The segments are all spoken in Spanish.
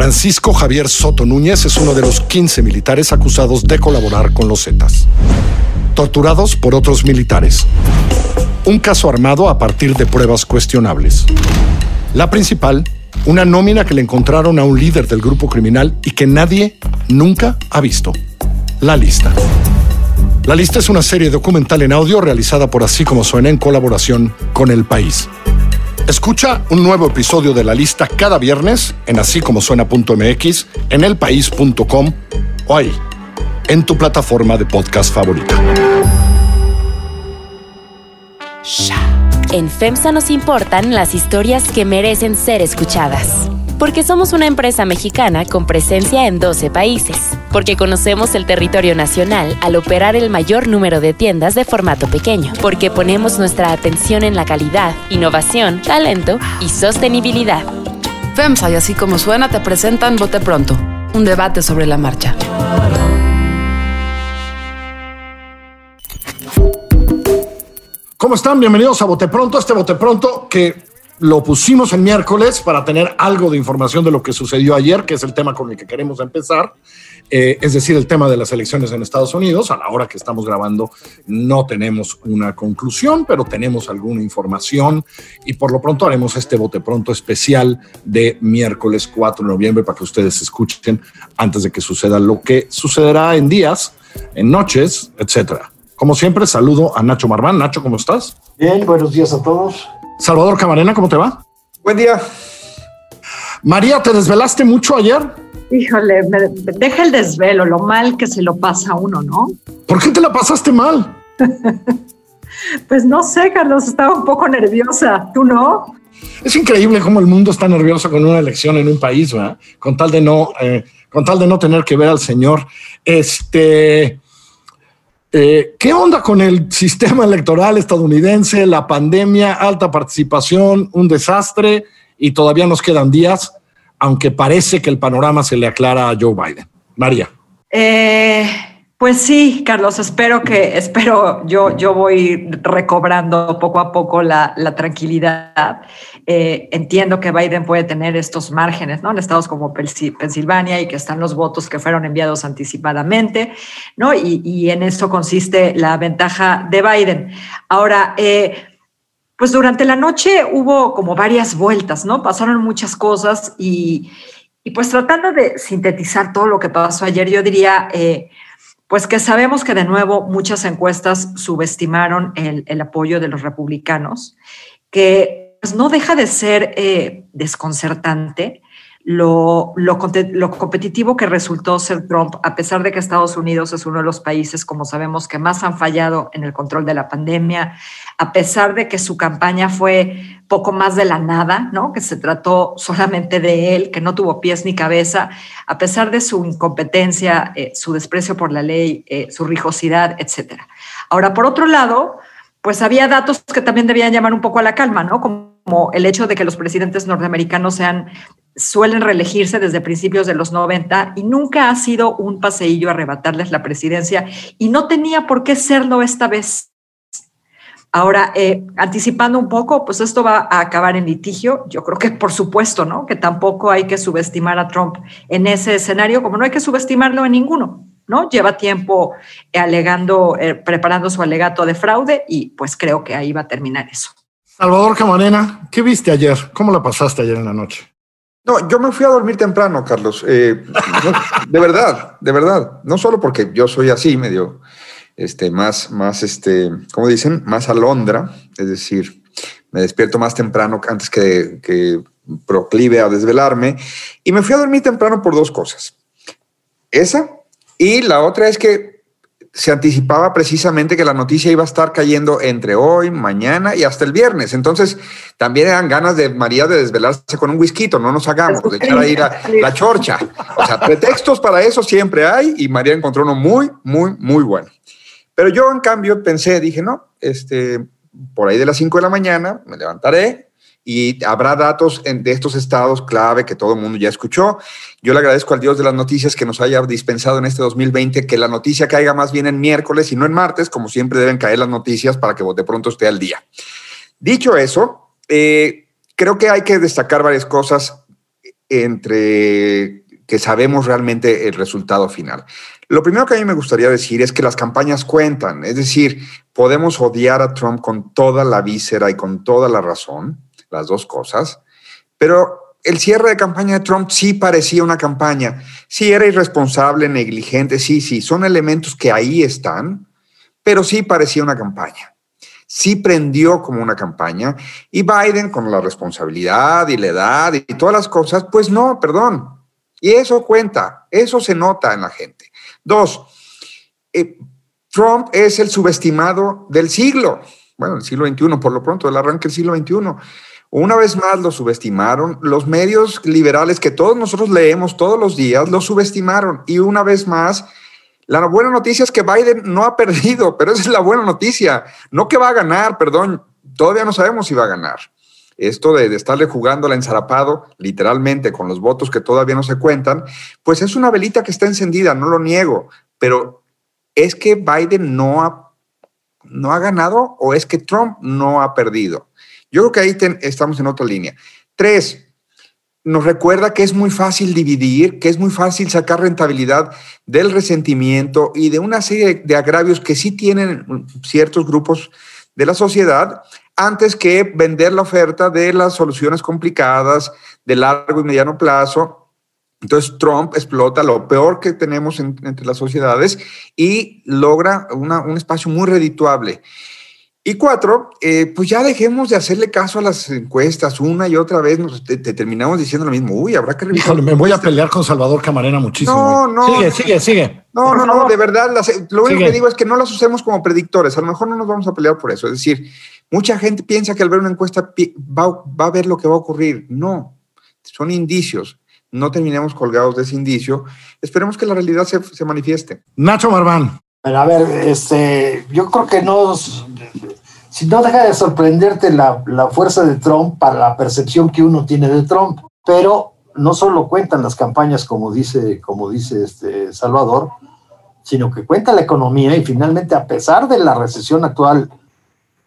Francisco Javier Soto Núñez es uno de los 15 militares acusados de colaborar con los Zetas. Torturados por otros militares. Un caso armado a partir de pruebas cuestionables. La principal, una nómina que le encontraron a un líder del grupo criminal y que nadie nunca ha visto. La lista. La lista es una serie documental en audio realizada por Así como suena en colaboración con El País. Escucha un nuevo episodio de la lista cada viernes en así en elpaís.com o ahí, en tu plataforma de podcast favorita. En FEMSA nos importan las historias que merecen ser escuchadas. Porque somos una empresa mexicana con presencia en 12 países. Porque conocemos el territorio nacional al operar el mayor número de tiendas de formato pequeño. Porque ponemos nuestra atención en la calidad, innovación, talento y sostenibilidad. FEMSA y así como suena te presentan Bote Pronto, un debate sobre la marcha. ¿Cómo están? Bienvenidos a Bote Pronto, este Bote Pronto que lo pusimos el miércoles para tener algo de información de lo que sucedió ayer, que es el tema con el que queremos empezar, eh, es decir, el tema de las elecciones en Estados Unidos. A la hora que estamos grabando no tenemos una conclusión, pero tenemos alguna información y por lo pronto haremos este bote pronto especial de miércoles 4 de noviembre para que ustedes escuchen antes de que suceda lo que sucederá en días, en noches, etcétera. Como siempre, saludo a Nacho Marván. Nacho, ¿cómo estás? Bien, buenos días a todos. Salvador Camarena, ¿cómo te va? Buen día. María, ¿te desvelaste mucho ayer? Híjole, me, deja el desvelo, lo mal que se lo pasa a uno, ¿no? ¿Por qué te la pasaste mal? pues no sé, Carlos, estaba un poco nerviosa. ¿Tú no? Es increíble cómo el mundo está nervioso con una elección en un país, ¿verdad? Con tal de no, eh, con tal de no tener que ver al señor. Este, eh, ¿Qué onda con el sistema electoral estadounidense, la pandemia, alta participación, un desastre y todavía nos quedan días, aunque parece que el panorama se le aclara a Joe Biden? María. Eh, pues sí, Carlos, espero que, espero, yo, yo voy recobrando poco a poco la, tranquilidad. Eh, entiendo que Biden puede tener estos márgenes, ¿no? En estados como Pensilvania y que están los votos que fueron enviados anticipadamente, ¿no? Y, en eso consiste la ventaja de Biden. Ahora, eh, pues durante la noche hubo como varias vueltas, ¿no? Pasaron muchas cosas y, pues tratando de sintetizar todo lo que pasó ayer, yo diría... Eh, pues que sabemos que de nuevo muchas encuestas subestimaron el, apoyo de los republicanos, que pues, no deja de ser eh, desconcertante lo, lo, competitivo que resultó ser Trump, a pesar de que Estados Unidos es uno de los países, como sabemos, que más han fallado en el control de la pandemia, a pesar de que su campaña fue poco más de la nada, ¿no? que se trató solamente de él, que no tuvo pies ni cabeza, a pesar de su incompetencia, eh, su desprecio por la ley, eh, su rijosidad, etc. Ahora, por otro lado, pues había datos que también debían llamar un poco a la calma, ¿no? El hecho de que los presidentes norteamericanos sean suelen reelegirse desde principios de los 90 y nunca ha sido un paseillo arrebatarles la presidencia y no tenía por qué serlo esta vez. Ahora, eh, anticipando un poco, pues esto va a acabar en litigio. Yo creo que por supuesto, ¿no? Que tampoco hay que subestimar a Trump en ese escenario, como no hay que subestimarlo en ninguno, ¿no? Lleva tiempo alegando, eh, preparando su alegato de fraude y pues creo que ahí va a terminar eso. Salvador Camarena, ¿qué viste ayer? ¿Cómo la pasaste ayer en la noche? No, yo me fui a dormir temprano, Carlos. Eh, de verdad, de verdad. No solo porque yo soy así, medio, este, más, más, este, ¿cómo dicen? Más alondra. Es decir, me despierto más temprano antes que, que proclive a desvelarme. Y me fui a dormir temprano por dos cosas. Esa y la otra es que se anticipaba precisamente que la noticia iba a estar cayendo entre hoy, mañana y hasta el viernes. Entonces, también eran ganas de María de desvelarse con un whisky, no nos hagamos, de echar ahí la, chorcha. O sea, pretextos para eso siempre hay y María encontró uno muy, muy, muy bueno. Pero yo, en cambio, pensé, dije, no, este, por ahí de las 5 de la mañana me levantaré, y habrá datos de estos estados clave que todo el mundo ya escuchó. Yo le agradezco al Dios de las noticias que nos haya dispensado en este 2020 que la noticia caiga más bien en miércoles y no en martes, como siempre deben caer las noticias para que de pronto esté al día. Dicho eso, eh, creo que hay que destacar varias cosas. entre que sabemos realmente el resultado final. Lo primero que a mí me gustaría decir es que las campañas cuentan, es decir, podemos odiar a Trump con toda la víscera y con toda la razón, las dos cosas, pero el cierre de campaña de Trump sí parecía una campaña, sí era irresponsable, negligente, sí, sí, son elementos que ahí están, pero sí parecía una campaña. Sí prendió como una campaña y Biden con la responsabilidad y la edad y todas las cosas, pues no, perdón. Y eso cuenta, eso se nota en la gente. Dos, eh, Trump es el subestimado del siglo, bueno, el siglo XXI, por lo pronto, el arranque del siglo XXI. Una vez más lo subestimaron. Los medios liberales que todos nosotros leemos todos los días lo subestimaron. Y una vez más, la buena noticia es que Biden no ha perdido, pero esa es la buena noticia. No que va a ganar, perdón, todavía no sabemos si va a ganar. Esto de, estarle jugando al ensarapado, literalmente, con los votos que todavía no se cuentan, pues es una velita que está encendida, no lo niego, pero es que Biden no ha, no ha ganado o es que Trump no ha perdido. Yo creo que ahí estamos en otra línea. Tres, nos recuerda que es muy fácil dividir, que es muy fácil sacar rentabilidad del resentimiento y de una serie de agravios que sí tienen ciertos grupos de la sociedad antes que vender la oferta de las soluciones complicadas de largo y mediano plazo. Entonces Trump explota lo peor que tenemos entre las sociedades y logra un espacio muy redituable. Y cuatro, eh, pues ya dejemos de hacerle caso a las encuestas una y otra vez, nos te, terminamos diciendo lo mismo. Uy, habrá que revisar. me voy a pelear con Salvador Camarena muchísimo. No, no. Sigue, sigue, sigue. No, no, no, de verdad, lo único que digo es que no las usemos como predictores. A lo mejor no nos vamos a pelear por eso. Es decir, mucha gente piensa que al ver una encuesta va, va a ver lo que va a ocurrir. No, son indicios. No terminemos colgados de ese indicio. Esperemos que la realidad se, se manifieste. Nacho Marván. A ver, este, yo creo que no, si no deja de sorprenderte la, fuerza de Trump para la percepción que uno tiene de Trump, pero no solo cuentan las campañas como dice, como dice este Salvador, sino que cuenta la economía y finalmente a pesar de la recesión actual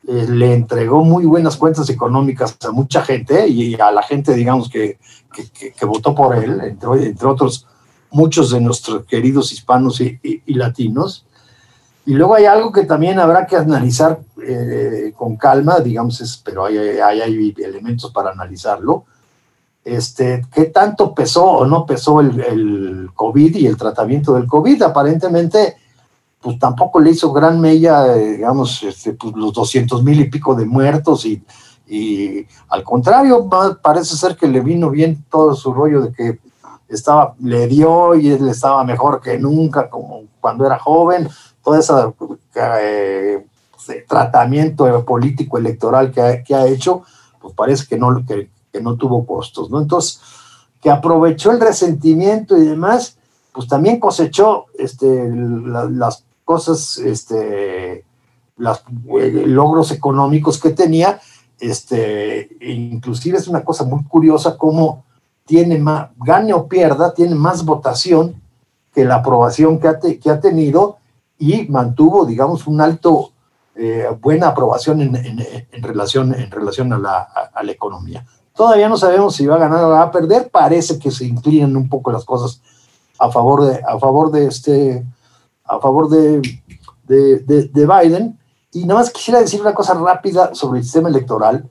eh, le entregó muy buenas cuentas económicas a mucha gente y a la gente, digamos, que, que, votó por él, entre, entre, otros muchos de nuestros queridos hispanos y latinos. Y luego hay algo que también habrá que analizar eh, con calma, digamos, pero hay, hay, elementos para analizarlo. Este, ¿Qué tanto pesó o no pesó el, el, COVID y el tratamiento del COVID? Aparentemente, pues tampoco le hizo gran mella, eh, digamos, este, pues, los 200 mil y pico de muertos y, y al contrario, parece ser que le vino bien todo su rollo de que estaba, le dio y él estaba mejor que nunca, como cuando era joven todo ese eh, tratamiento político electoral que ha, que hecho, pues parece que no, que, no tuvo costos, ¿no? Entonces, que aprovechó el resentimiento y demás, pues también cosechó este, las cosas, este, los eh, logros económicos que tenía, este, inclusive es una cosa muy curiosa cómo tiene más, gane o pierda, tiene más votación que la aprobación que ha, que ha tenido y mantuvo, digamos, un alto, eh, buena aprobación en, en, relación, en relación a la, a, economía. Todavía no sabemos si va a ganar o va a perder, parece que se inclinan un poco las cosas a favor de, a favor de, este, a favor de, de, de Biden. Y nada más quisiera decir una cosa rápida sobre el sistema electoral,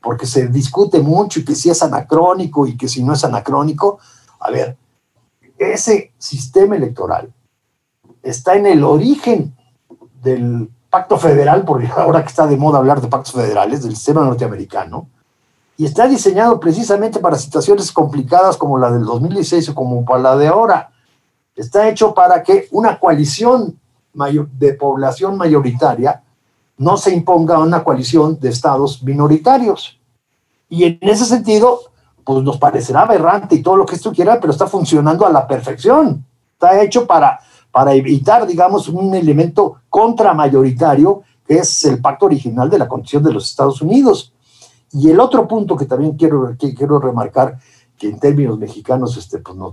porque se discute mucho y que si es anacrónico y que si no es anacrónico. A ver, ese sistema electoral está en el origen del pacto federal, porque ahora que está de moda hablar de pactos federales, del sistema norteamericano, y está diseñado precisamente para situaciones complicadas como la del 2016 o como para la de ahora. Está hecho para que una coalición de población mayoritaria no se imponga a una coalición de estados minoritarios. Y en ese sentido, pues nos parecerá aberrante y todo lo que esto quiera, pero está funcionando a la perfección. Está hecho para para evitar, digamos, un elemento contramayoritario que es el pacto original de la condición de los Estados Unidos. Y el otro punto que también quiero, quiero remarcar, que en términos mexicanos este, pues nos,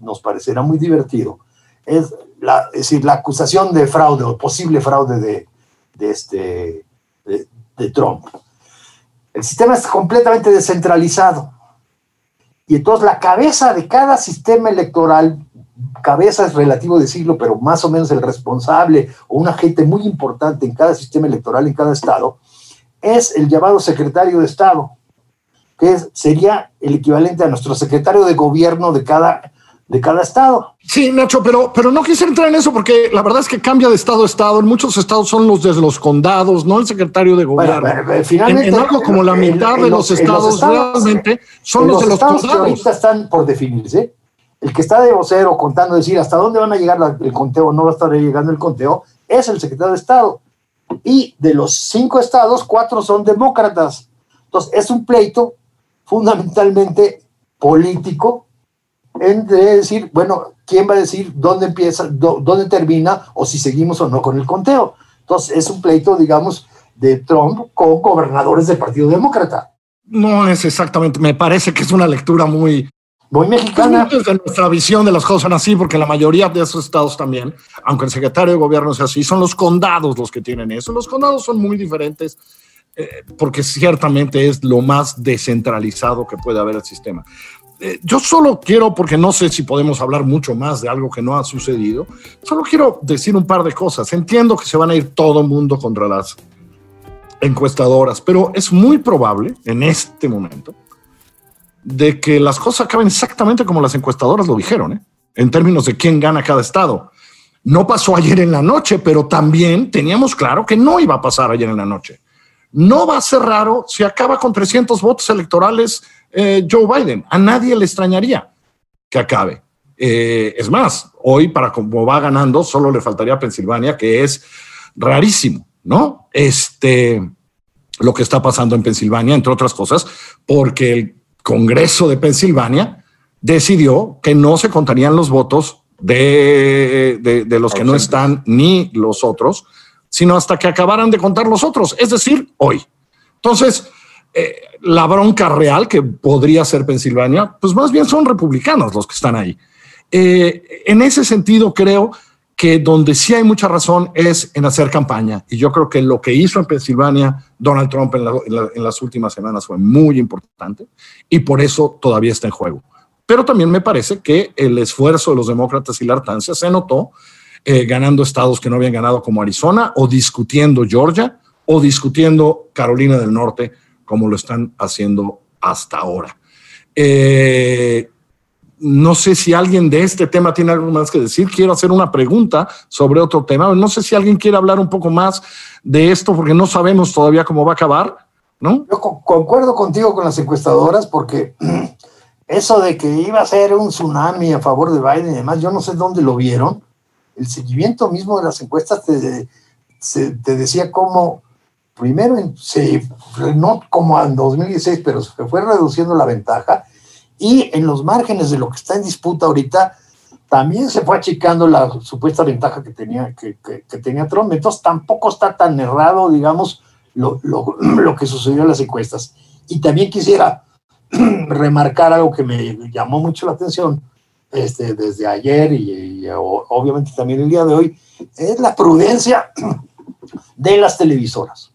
nos parecerá muy divertido, es, la, decir, la acusación de fraude o posible fraude de, de este, de Trump. El sistema es completamente descentralizado Y entonces la cabeza de cada sistema electoral, cabeza es relativo de siglo, pero más o menos el responsable o un agente muy importante en cada sistema electoral, en cada estado, es el llamado secretario de Estado, que sería el equivalente a nuestro secretario de gobierno de cada, de cada estado. Sí, Nacho, pero, pero no quise entrar en eso porque la verdad es que cambia de estado a estado. En muchos estados son los de los condados, no el secretario de gobierno. finalmente, en, algo como la mitad de los, estados, realmente son los, de los condados. ahorita están por definirse. El que está de vocero contando, decir hasta dónde van a llegar el conteo, no va a estar llegando el conteo, es el secretario de Estado. Y de los cinco estados, cuatro son demócratas. Entonces, es un pleito fundamentalmente político entre decir, bueno, ¿quién va a decir dónde empieza, dónde termina o si seguimos o no con el conteo? Entonces, es un pleito, digamos, de Trump con gobernadores del Partido Demócrata. No es exactamente, me parece que es una lectura muy... Muy mexicana. Desde nuestra visión de las cosas son así, porque la mayoría de esos estados también, aunque el secretario de gobierno sea así, son los condados los que tienen eso. Los condados son muy diferentes eh, porque ciertamente es lo más descentralizado que puede haber el sistema. Eh, yo solo quiero, porque no sé si podemos hablar mucho más de algo que no ha sucedido, solo quiero decir un par de cosas. Entiendo que se van a ir todo el mundo contra las encuestadoras, pero es muy probable en este momento de que las cosas acaben exactamente como las encuestadoras lo dijeron, ¿eh? en términos de quién gana cada estado. No pasó ayer en la noche, pero también teníamos claro que no iba a pasar ayer en la noche. No va a ser raro si acaba con 300 votos electorales eh, Joe Biden. A nadie le extrañaría que acabe. Eh, es más, hoy para como va ganando, solo le faltaría a Pensilvania, que es rarísimo, ¿no? Este, lo que está pasando en Pensilvania, entre otras cosas, porque el Congreso de Pensilvania decidió que no se contarían los votos de, de los que no están ni los otros, sino hasta que acabaran de contar los otros, es decir, hoy. Entonces, eh, la bronca real que podría ser Pensilvania, pues más bien son republicanos los que están ahí. Eh, en ese sentido, creo que donde sí hay mucha razón es en hacer campaña. Y yo creo que lo que hizo en Pensilvania Donald Trump en, las últimas semanas fue muy importante y por eso todavía está en juego. Pero también me parece que el esfuerzo de los demócratas y la hartancia se notó eh, ganando estados que no habían ganado como Arizona, o discutiendo Georgia, o discutiendo Carolina del Norte, como lo están haciendo hasta ahora. Eh, no sé si alguien de este tema tiene algo más que decir. Quiero hacer una pregunta sobre otro tema. No sé si alguien quiere hablar un poco más de esto, porque no sabemos todavía cómo va a acabar, ¿no? Yo concuerdo contigo con las encuestadoras, porque eso de que iba a ser un tsunami a favor de Biden y demás, yo no sé dónde lo vieron, el seguimiento mismo de las encuestas te, decía cómo, primero, se, no como en 2016, pero se fue reduciendo la ventaja y en los márgenes de lo que está en disputa ahorita, también se fue achicando la supuesta ventaja que tenía, que, tenía Trump. Entonces tampoco está tan errado, digamos, lo, lo, lo que sucedió en las encuestas. Y también quisiera remarcar algo que me llamó mucho la atención este, desde ayer y, obviamente también el día de hoy, es la prudencia de las televisoras.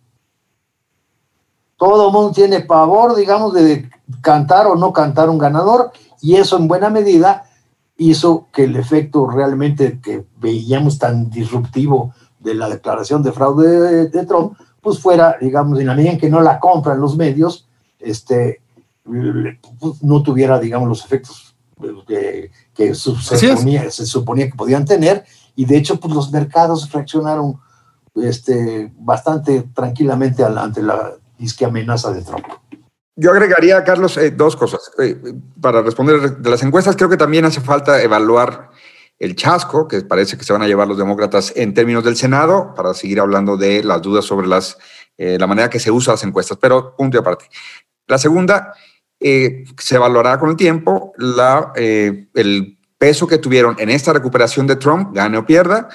Todo mundo tiene pavor, digamos, de cantar o no cantar un ganador y eso en buena medida hizo que el efecto realmente que veíamos tan disruptivo de la declaración de fraude de, Trump, pues fuera, digamos, en la medida en que no la compran los medios, este, pues no tuviera, digamos, los efectos que, que se, suponía, que podían tener, y de hecho pues, los mercados reaccionaron este, bastante tranquilamente ante la disque amenaza de Trump. Yo agregaría, Carlos, eh, dos cosas. Eh, para responder de las encuestas, creo que también hace falta evaluar el chasco que parece que se van a llevar los demócratas en términos del Senado, para seguir hablando de las dudas sobre las, eh, la manera que se usan las encuestas, pero punto y aparte. La segunda, eh, se evaluará con el tiempo la, eh, el peso que tuvieron en esta recuperación de Trump, gane o pierda,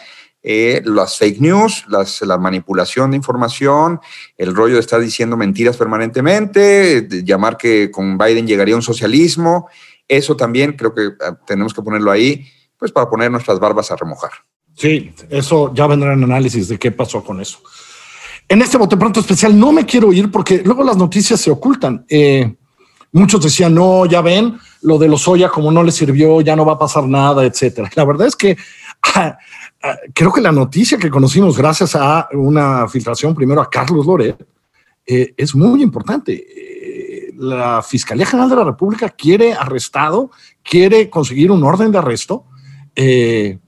eh, las fake news, las, la manipulación de información, el rollo de estar diciendo mentiras permanentemente, llamar que con Biden llegaría un socialismo, eso también creo que ah, tenemos que ponerlo ahí, pues para poner nuestras barbas a remojar. Sí, eso ya vendrá en análisis de qué pasó con eso. En este bote pronto especial no me quiero ir porque luego las noticias se ocultan. Eh, Muchos decían, no, ya ven, lo de los Soya como no le sirvió, ya no va a pasar nada, etcétera. La verdad es que creo que la noticia que conocimos gracias a una filtración primero a Carlos Loret eh, es muy importante. Eh, la Fiscalía General de la República quiere arrestado, quiere conseguir un orden de arresto. Eh,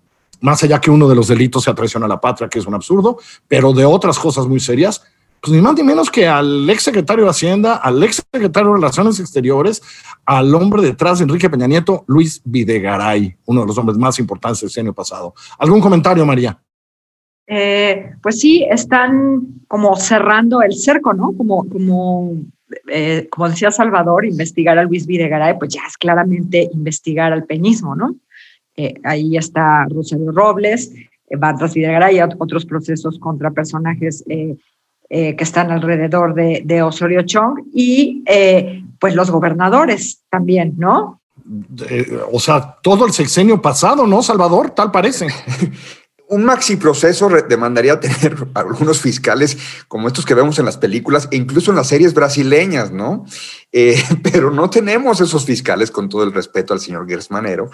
más allá que uno de los delitos sea traición a la patria, que es un absurdo, pero de otras cosas muy serias, pues ni más ni menos que al ex secretario de Hacienda, al ex secretario de Relaciones Exteriores, al hombre detrás de Enrique Peña Nieto, Luis Videgaray, uno de los hombres más importantes del año pasado. ¿Algún comentario, María? Eh, pues sí, están como cerrando el cerco, ¿no? Como, como, eh, como decía Salvador, investigar a Luis Videgaray, pues ya es claramente investigar al peñismo, ¿no? Eh, ahí está Rosario Robles, Barras Videgaray otros procesos contra personajes eh, que están alrededor de, Osorio Chong y eh, pues los gobernadores también, ¿no? o sea, todo el sexenio pasado, ¿no, Salvador? Tal parece. un maxi proceso demandaría tener algunos fiscales como estos que vemos en las películas e incluso en las series brasileñas, ¿no? Eh, pero no tenemos esos fiscales con todo el respeto al señor Gersmanero.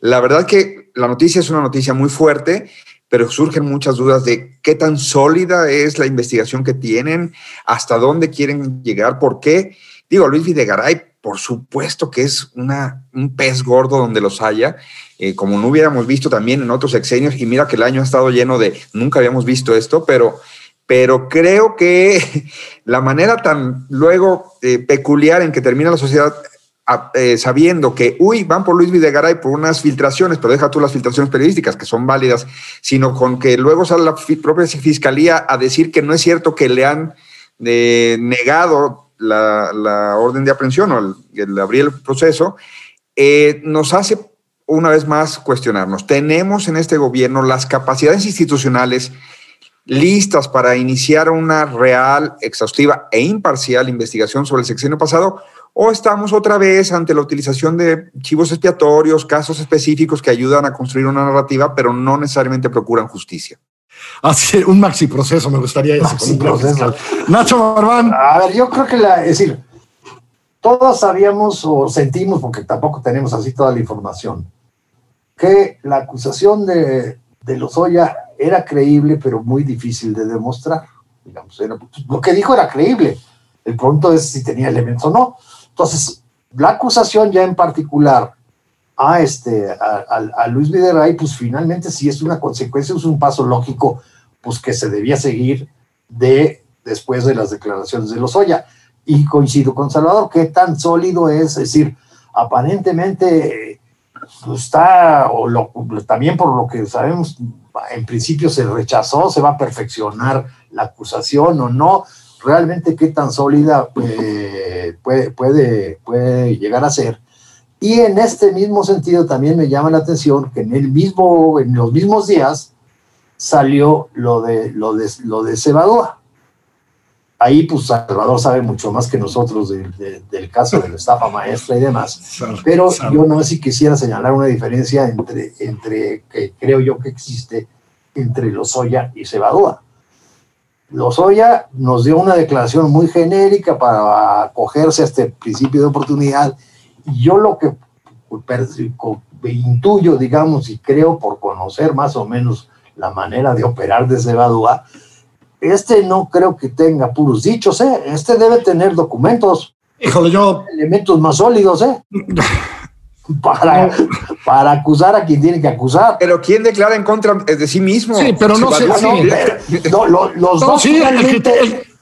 La verdad que la noticia es una noticia muy fuerte pero surgen muchas dudas de qué tan sólida es la investigación que tienen, hasta dónde quieren llegar, por qué. Digo, Luis Videgaray, por supuesto que es una, un pez gordo donde los haya, eh, como no hubiéramos visto también en otros sexenios, y mira que el año ha estado lleno de, nunca habíamos visto esto, pero, pero creo que la manera tan luego eh, peculiar en que termina la sociedad eh, sabiendo que, uy, van por Luis Videgaray por unas filtraciones, pero deja tú las filtraciones periodísticas que son válidas, sino con que luego sale la propia fiscalía a decir que no es cierto que le han eh, negado la, orden de aprehensión o el, abrir el proceso, eh, nos hace una vez más cuestionarnos. Tenemos en este gobierno las capacidades institucionales listas para iniciar una real, exhaustiva e imparcial investigación sobre el sexenio pasado o estamos otra vez ante la utilización de chivos expiatorios, casos específicos que ayudan a construir una narrativa, pero no necesariamente procuran justicia. Así, un maxi proceso, me gustaría decir. proceso. Nacho Barbán. A ver, yo creo que la, es decir, todos sabíamos o sentimos, porque tampoco tenemos así toda la información, que la acusación de, de Lozoya era creíble, pero muy difícil de demostrar. Digamos, lo que dijo era creíble. El punto es si tenía elementos o no. Entonces, la acusación ya en particular a, este, a, Luis Videray, pues finalmente sí es una consecuencia, es un paso lógico, pues que se debía seguir de después de las declaraciones de Lozoya. Y coincido con Salvador, qué tan sólido es, es decir, aparentemente pues, está, o también por lo que sabemos, en principio se rechazó, se va a perfeccionar la acusación o no, realmente qué tan sólida eh, puede, puede, puede llegar a ser. Y en este mismo sentido también me llama la atención que en, el mismo, en los mismos días salió lo de, lo de, lo de Cebadúa. Ahí, pues, Salvador sabe mucho más que nosotros del caso de la estafa maestra y demás. Pero yo no sé si quisiera señalar una diferencia entre, entre que creo yo que existe entre Lozoya y Cebadúa. Lozoya nos dio una declaración muy genérica para acogerse a este principio de oportunidad. Y yo lo que intuyo, digamos, y creo por conocer más o menos la manera de operar de Cebadúa, este no creo que tenga puros dichos, ¿eh? Este debe tener documentos. Híjole, yo. Elementos más sólidos, ¿eh? para, para acusar a quien tiene que acusar. Pero ¿quién declara en contra de sí mismo? Sí, pero no sé. No, los dos sí,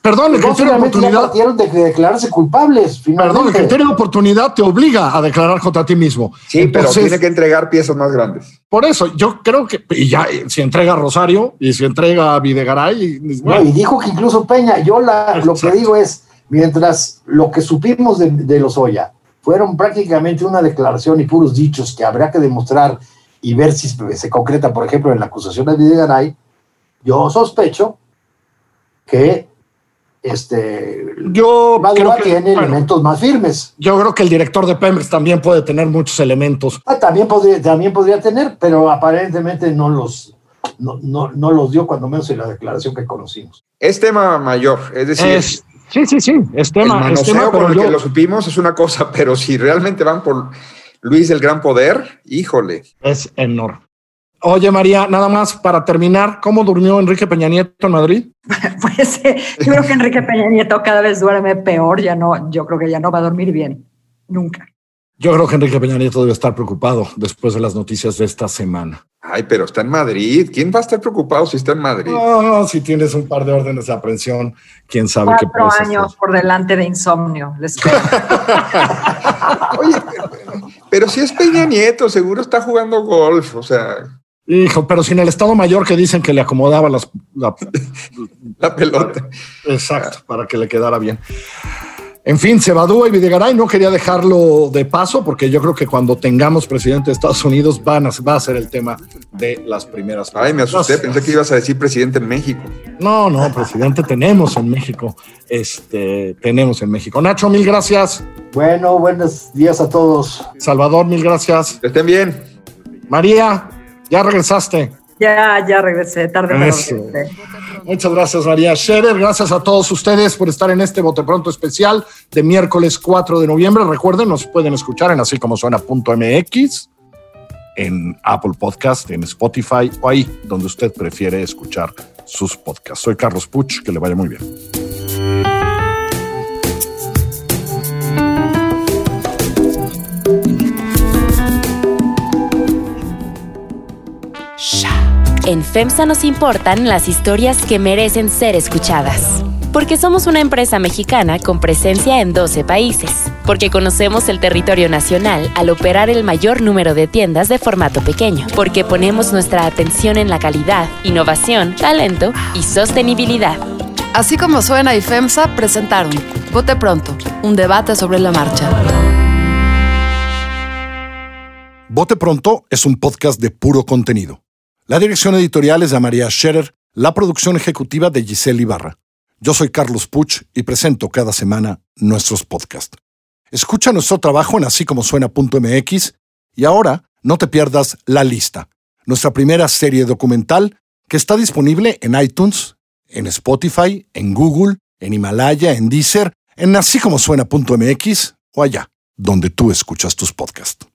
Perdón, el criterio de oportunidad. de declararse culpables, finalmente. Perdón, el criterio de oportunidad te obliga a declarar contra ti mismo. Sí, pero tiene que entregar piezas más grandes. Por eso, yo creo que, y ya, si entrega a Rosario y si entrega a Videgaray. Y, y dijo que incluso Peña, yo la, lo que digo es, mientras lo que supimos de, de los Oya fueron prácticamente una declaración y puros dichos que habría que demostrar y ver si se concreta, por ejemplo, en la acusación de Videgaray, yo sospecho que este yo creo que tiene elementos más firmes. Yo creo que el director de Pemex también puede tener muchos elementos. Ah, también podría, también podría tener, pero aparentemente no los, no, no, los dio, cuando menos en la declaración que conocimos. Es tema mayor, es decir, Sí, sí, sí, es El tema. es manoseo tema, con el que lo supimos es una cosa, pero si realmente van por Luis del Gran Poder, híjole. es enorme. Oye, María, nada más para terminar, ¿cómo durmió Enrique Peña Nieto en Madrid? Pues eh, yo creo que Enrique Peña Nieto cada vez duerme peor, ya no, yo creo que ya no va a dormir bien, nunca. Yo creo que Enrique Peña Nieto debe estar preocupado después de las noticias de esta semana. Ay, pero está en Madrid. ¿Quién va a estar preocupado si está en Madrid? No, si tienes un par de órdenes de aprehensión, quién sabe qué Cuatro puedes años hacer. por delante de insomnio, les. Oye, pero, pero si es Peña Nieto, seguro está jugando golf. O sea, Hijo, pero sin el Estado Mayor que dicen que le acomodaba las... la- la pelota. exacto, para que le quedara bien. En fin, Cebadúa y Videgaray no quería dejarlo de paso porque yo creo que cuando tengamos presidente de Estados Unidos van a, va a ser el tema de las primeras. Ay, me asusté. Pensé que ibas a decir presidente en México. No, no, presidente tenemos en México. Este, tenemos en México. Nacho, mil gracias. Bueno, buenos días a todos. Salvador, mil gracias. Que estén bien. María, ya regresaste. Ya, ya regresé, tarde pero regresé. Muchas gracias, María Scherer. Gracias a todos ustedes por estar en este Bote Pronto especial de miércoles 4 de noviembre. Recuerden, nos pueden escuchar en así como suena.mx, en Apple Podcast, en Spotify o ahí donde usted prefiere escuchar sus podcasts. Soy Carlos Puch, que le vaya muy bien. En FEMSA nos importan las historias que merecen ser escuchadas. Porque somos una empresa mexicana con presencia en 12 países. Porque conocemos el territorio nacional al operar el mayor número de tiendas de formato pequeño. Porque ponemos nuestra atención en la calidad, innovación, talento y sostenibilidad. Así como suena y FEMSA presentaron Vote Pronto, un debate sobre la marcha. Bote Pronto es un podcast de puro contenido. La dirección editorial es de María Scherer, la producción ejecutiva de Giselle Ibarra. Yo soy Carlos Puch y presento cada semana nuestros podcasts. Escucha nuestro trabajo en así como suena.mx y ahora no te pierdas La Lista, nuestra primera serie documental que está disponible en iTunes, en Spotify, en Google, en Himalaya, en Deezer, en así como suena.mx o allá donde tú escuchas tus podcasts.